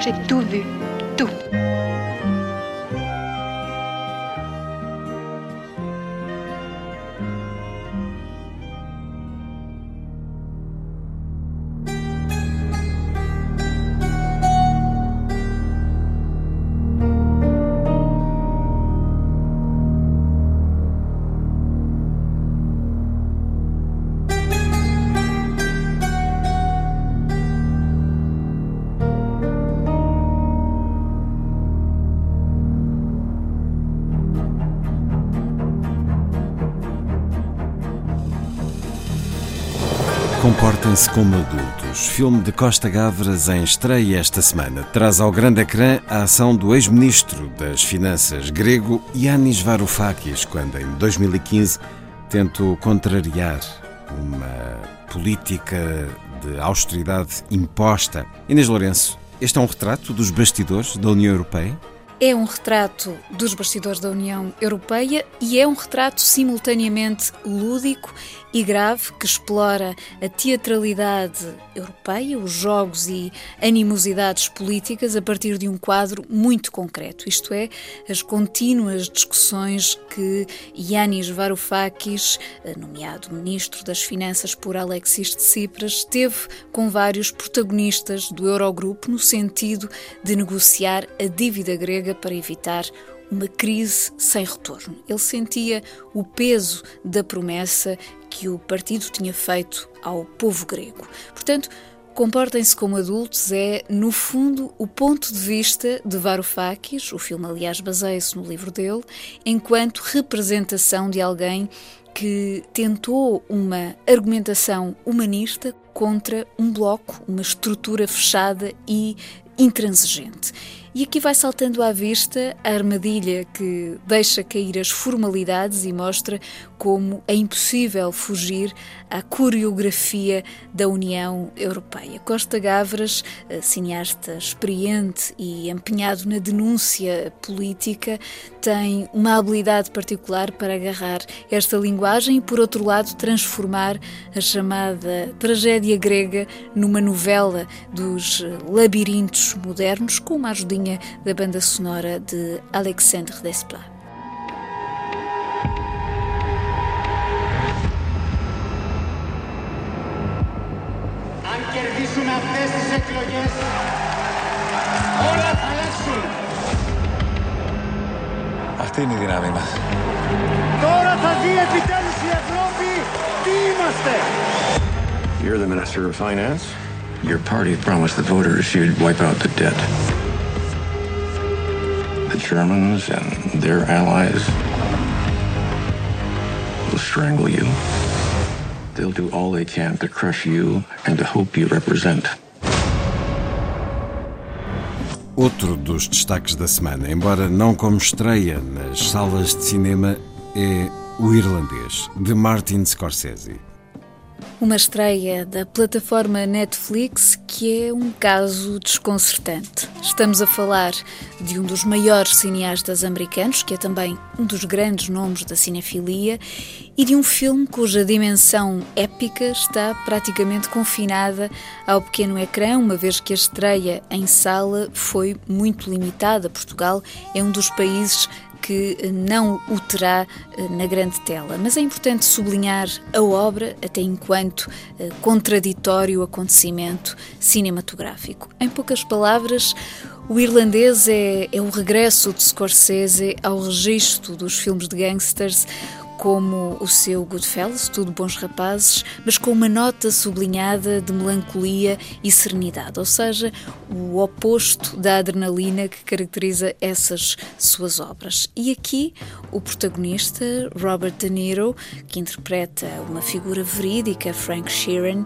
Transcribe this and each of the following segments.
J'ai tout vu, tout. Comportem-se como adultos. Filme de Costa Gavras em estreia esta semana. Traz ao grande ecrã a ação do ex-ministro das Finanças grego Yanis Varoufakis, quando em 2015 tentou contrariar uma política de austeridade imposta. Inês Lourenço, este é um retrato dos bastidores da União Europeia? É um retrato dos bastidores da União Europeia e é um retrato simultaneamente lúdico e grave que explora a teatralidade europeia, os jogos e animosidades políticas a partir de um quadro muito concreto, isto é, as contínuas discussões que Yanis Varoufakis, nomeado ministro das Finanças por Alexis Tsipras, teve com vários protagonistas do Eurogrupo no sentido de negociar a dívida grega para evitar uma crise sem retorno. Ele sentia o peso da promessa que o partido tinha feito ao povo grego. Portanto, Comportem-se como adultos é, no fundo, o ponto de vista de Varoufakis, o filme, aliás, baseia-se no livro dele, enquanto representação de alguém que tentou uma argumentação humanista contra um bloco, uma estrutura fechada e intransigente. E aqui vai saltando à vista a armadilha que deixa cair as formalidades e mostra como é impossível fugir à coreografia da União Europeia. Costa Gavras, cineasta experiente e empenhado na denúncia política, tem uma habilidade particular para agarrar esta linguagem e, por outro lado, transformar a chamada tragédia grega numa novela dos labirintos modernos com uma ajudinha da banda sonora de Alexandre Desplat. Αν κερδίσουμε αυτές τις εκλογές, όλα θα αλλάξουν. Αυτή είναι η δύναμή μας. Τώρα θα δει επιτέλους η Ευρώπη τι είμαστε. You're the Minister of Finance. Your party promised the voters you'd wipe out the debt. Germans and their allies will strangle you. They'll do all they can to crush you and the hope you represent. Outro dos destaques da semana, embora não como estreia nas salas de cinema, é O Irlandês, de Martin Scorsese. Uma estreia da plataforma Netflix que é um caso desconcertante. Estamos a falar de um dos maiores cineastas americanos, que é também um dos grandes nomes da cinefilia, e de um filme cuja dimensão épica está praticamente confinada ao pequeno ecrã, uma vez que a estreia em sala foi muito limitada. Portugal é um dos países que não o terá na grande tela. Mas é importante sublinhar a obra, até enquanto contraditório acontecimento cinematográfico. Em poucas palavras, o irlandês é, é o regresso de Scorsese ao registro dos filmes de gangsters como o seu Goodfellas, tudo bons rapazes, mas com uma nota sublinhada de melancolia e serenidade, ou seja, o oposto da adrenalina que caracteriza essas suas obras. E aqui o protagonista, Robert De Niro, que interpreta uma figura verídica, Frank Sheeran,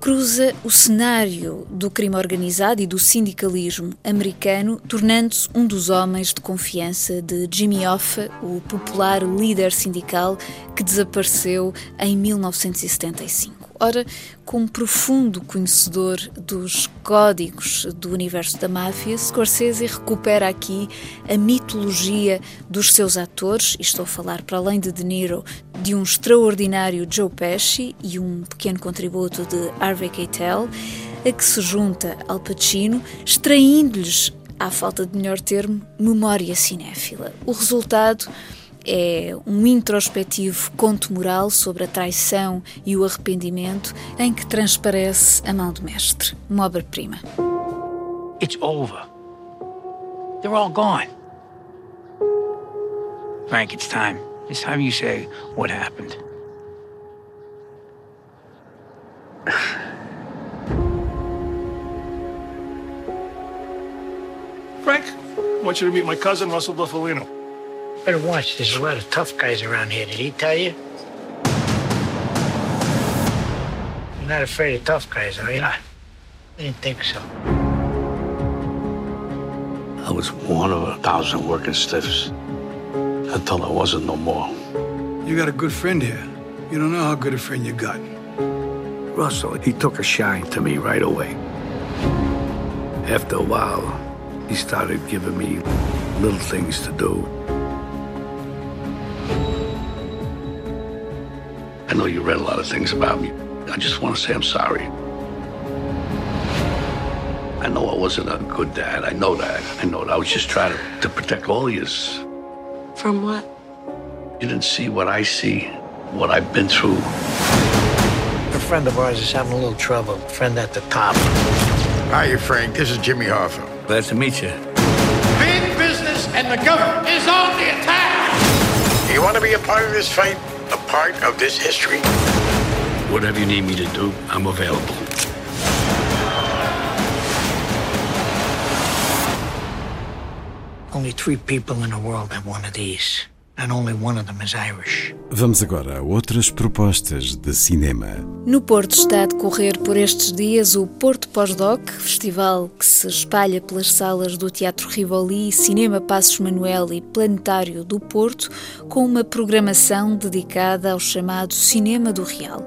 cruza o cenário do crime organizado e do sindicalismo americano, tornando-se um dos homens de confiança de Jimmy Hoffa, o popular líder sindical que desapareceu em 1975. Ora, como profundo conhecedor dos códigos do universo da máfia, Scorsese recupera aqui a mitologia dos seus atores, e estou a falar, para além de De Niro, de um extraordinário Joe Pesci e um pequeno contributo de Harvey Keitel, a que se junta Al Pacino, extraindo-lhes, à falta de melhor termo, memória cinéfila. O resultado é um introspectivo conto moral sobre a traição e o arrependimento em que transparece a mão do mestre, uma obra-prima. It's over. They're all gone. Frank, it's time. It's time you say what happened. Frank, I want you to meet my cousin, Russell Buffalino. Better watch. There's a lot of tough guys around here. Did he tell you? You're not afraid of tough guys, are you? I didn't think so. I was one of a thousand working stiffs until I wasn't no more. You got a good friend here. You don't know how good a friend you got. Russell, he took a shine to me right away. After a while, he started giving me little things to do. I know you read a lot of things about me. I just want to say I'm sorry. I know I wasn't a good dad. I know that. I know that. I was just trying to, to protect all of you. From what? You didn't see what I see, what I've been through. A friend of ours is having a little trouble. Friend at the top. Hi, Frank. This is Jimmy Hoffa. Glad to meet you. Big business and the government is on the attack. You want to be a part of this fight? A part of this history? Whatever you need me to do, I'm available. Only three people in the world have one of these, and only one of them is Irish. Vamos agora a outras propostas de cinema. No Porto está a decorrer por estes dias o Porto Pós-Doc, festival que se espalha pelas salas do Teatro Rivoli, Cinema Passos Manuel e Planetário do Porto, com uma programação dedicada ao chamado Cinema do Real.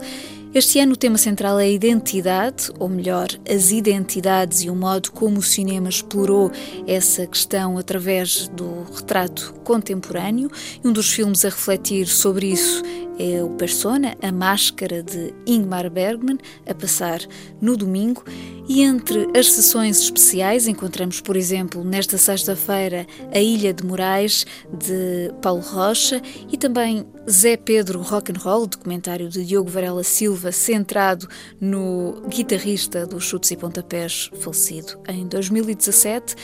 Este ano o tema central é a identidade, ou melhor, as identidades e o modo como o cinema explorou essa questão através do retrato contemporâneo. E um dos filmes a refletir sobre isso é o Persona, a máscara de Ingmar Bergman, a passar no domingo. E entre as sessões especiais encontramos, por exemplo, nesta sexta-feira, A Ilha de Moraes, de Paulo Rocha, e também Zé Pedro Rock'n'Roll, documentário de Diogo Varela Silva, centrado no guitarrista dos Chutes e Pontapés, falecido em 2017.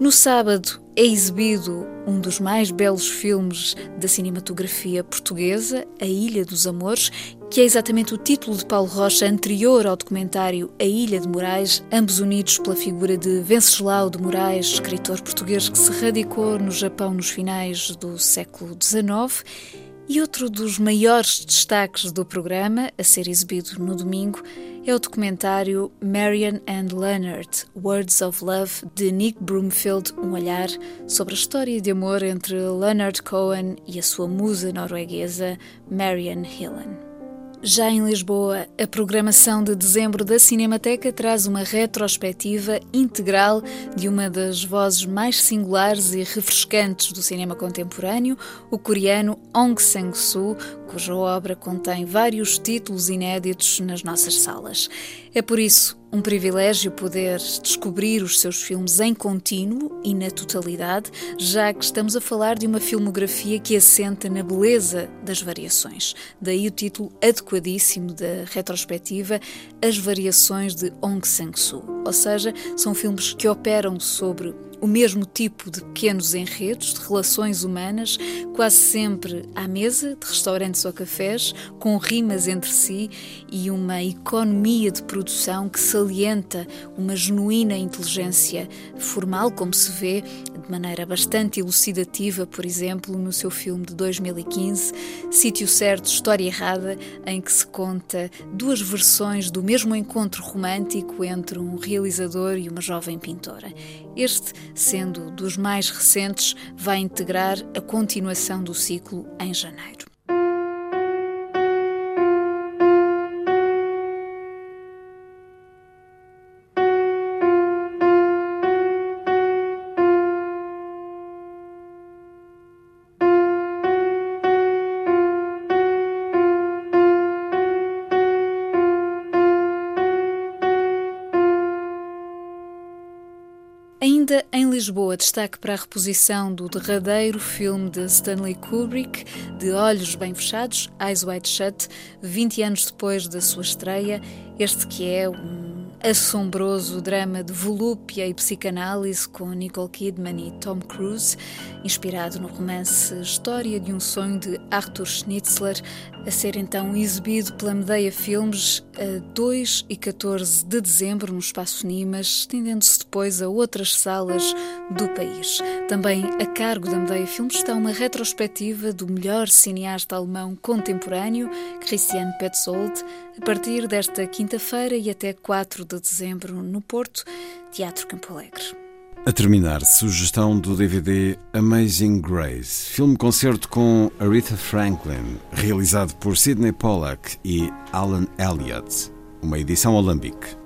No sábado é exibido um dos mais belos filmes da cinematografia portuguesa, A Ilha dos Amores, que é exatamente o título de Paulo Rocha anterior ao documentário A Ilha de Moraes, ambos unidos pela figura de Venceslau de Moraes, escritor português que se radicou no Japão nos finais do século XIX. E outro dos maiores destaques do programa, a ser exibido no domingo, é o documentário Marian and Leonard, Words of Love, de Nick Broomfield, um olhar sobre a história de amor entre Leonard Cohen e a sua musa norueguesa Marian Hillen. Já em Lisboa, a programação de dezembro da Cinemateca traz uma retrospectiva integral de uma das vozes mais singulares e refrescantes do cinema contemporâneo, o coreano Ong Sang-soo, cuja obra contém vários títulos inéditos nas nossas salas. É por isso um privilégio poder descobrir os seus filmes em contínuo e na totalidade, já que estamos a falar de uma filmografia que assenta na beleza das variações. Daí o título adequadíssimo da retrospectiva, As Variações de Ong Sang-soo. Ou seja, são filmes que operam sobre o mesmo tipo de pequenos enredos, de relações humanas, quase sempre à mesa, de restaurantes ou cafés, com rimas entre si e uma economia de produção que salienta uma genuína inteligência formal, como se vê de maneira bastante elucidativa, por exemplo, no seu filme de 2015, Sítio Certo, História Errada, em que se conta duas versões do mesmo encontro romântico entre um realizador e uma jovem pintora. Este, sendo dos mais recentes, vai integrar a continuação do ciclo em janeiro. Lisboa, destaque para a reposição do derradeiro filme de Stanley Kubrick, De Olhos Bem Fechados, Eyes Wide Shut, 20 anos depois da sua estreia, este que é um assombroso drama de volúpia e psicanálise com Nicole Kidman e Tom Cruise, inspirado no romance História de um Sonho de Arthur Schnitzler, a ser então exibido pela Medeia Filmes a 2 e 14 de dezembro no Espaço Nimas, estendendo-se depois a outras salas do país. Também a cargo da Medeia Filmes está uma retrospectiva do melhor cineasta alemão contemporâneo, Christian Petzold, a partir desta quinta-feira e até 4 de dezembro no Porto, Teatro Campo Alegre. A terminar, sugestão do DVD Amazing Grace, filme-concerto com Aretha Franklin, realizado por Sidney Pollack e Alan Elliott, uma edição alambique.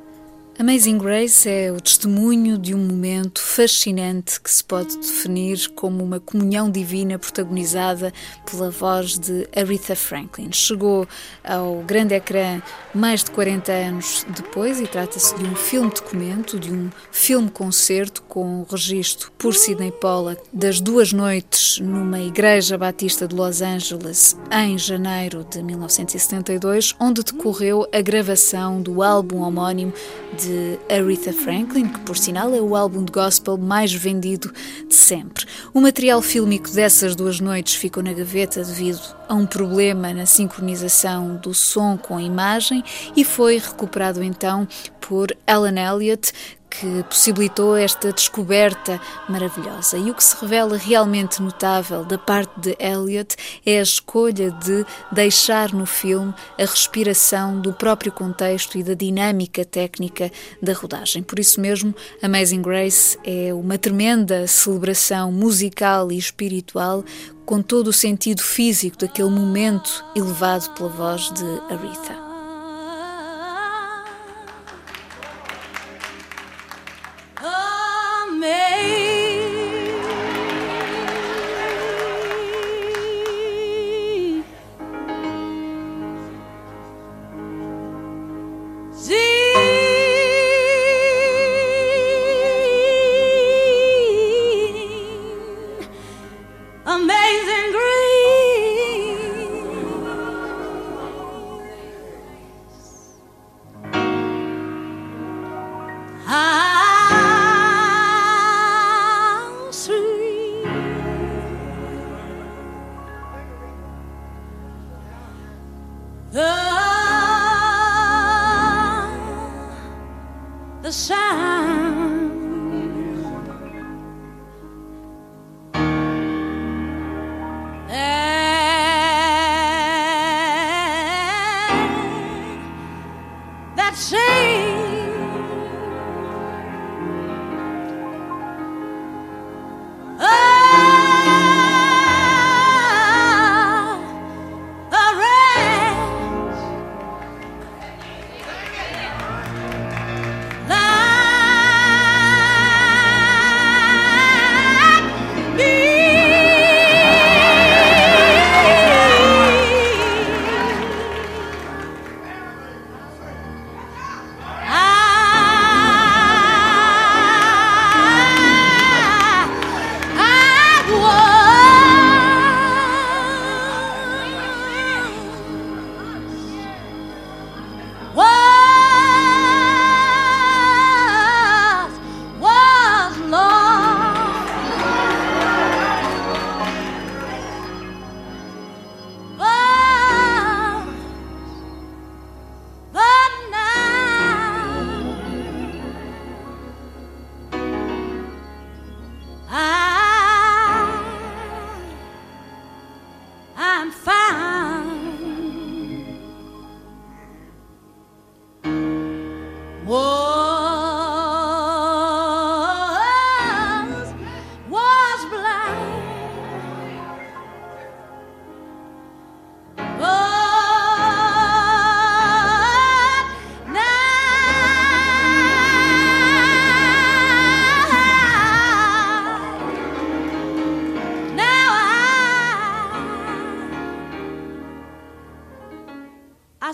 Amazing Grace é o testemunho de um momento fascinante que se pode definir como uma comunhão divina protagonizada pela voz de Aretha Franklin. Chegou ao grande ecrã mais de 40 anos depois e trata-se de um filme-documento, de um filme-concerto com o registro por Sidney Pollack das duas noites numa igreja batista de Los Angeles em janeiro de 1972, onde decorreu a gravação do álbum homónimo de de Aretha Franklin, que por sinal é o álbum de gospel mais vendido de sempre. O material fílmico dessas duas noites ficou na gaveta devido a um problema na sincronização do som com a imagem e foi recuperado então por Alan Elliott, que possibilitou esta descoberta maravilhosa. E o que se revela realmente notável da parte de Elliot é a escolha de deixar no filme a respiração do próprio contexto e da dinâmica técnica da rodagem. Por isso mesmo, Amazing Grace é uma tremenda celebração musical e espiritual com todo o sentido físico daquele momento elevado pela voz de Aretha.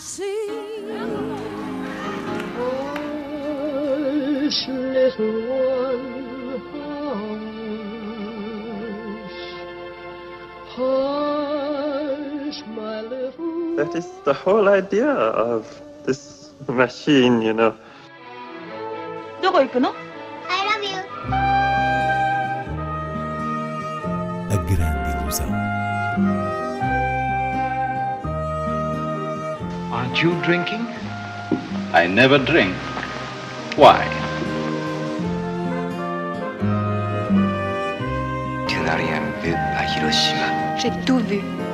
see. Hush, little one, hush, hush, my little. That is the whole idea of this machine, you know. どこ行くの I love you. A grande ilusão. Aren't you drinking? I never drink. Why? Tu n'as rien vu à Hiroshima. J'ai tout vu. Tout.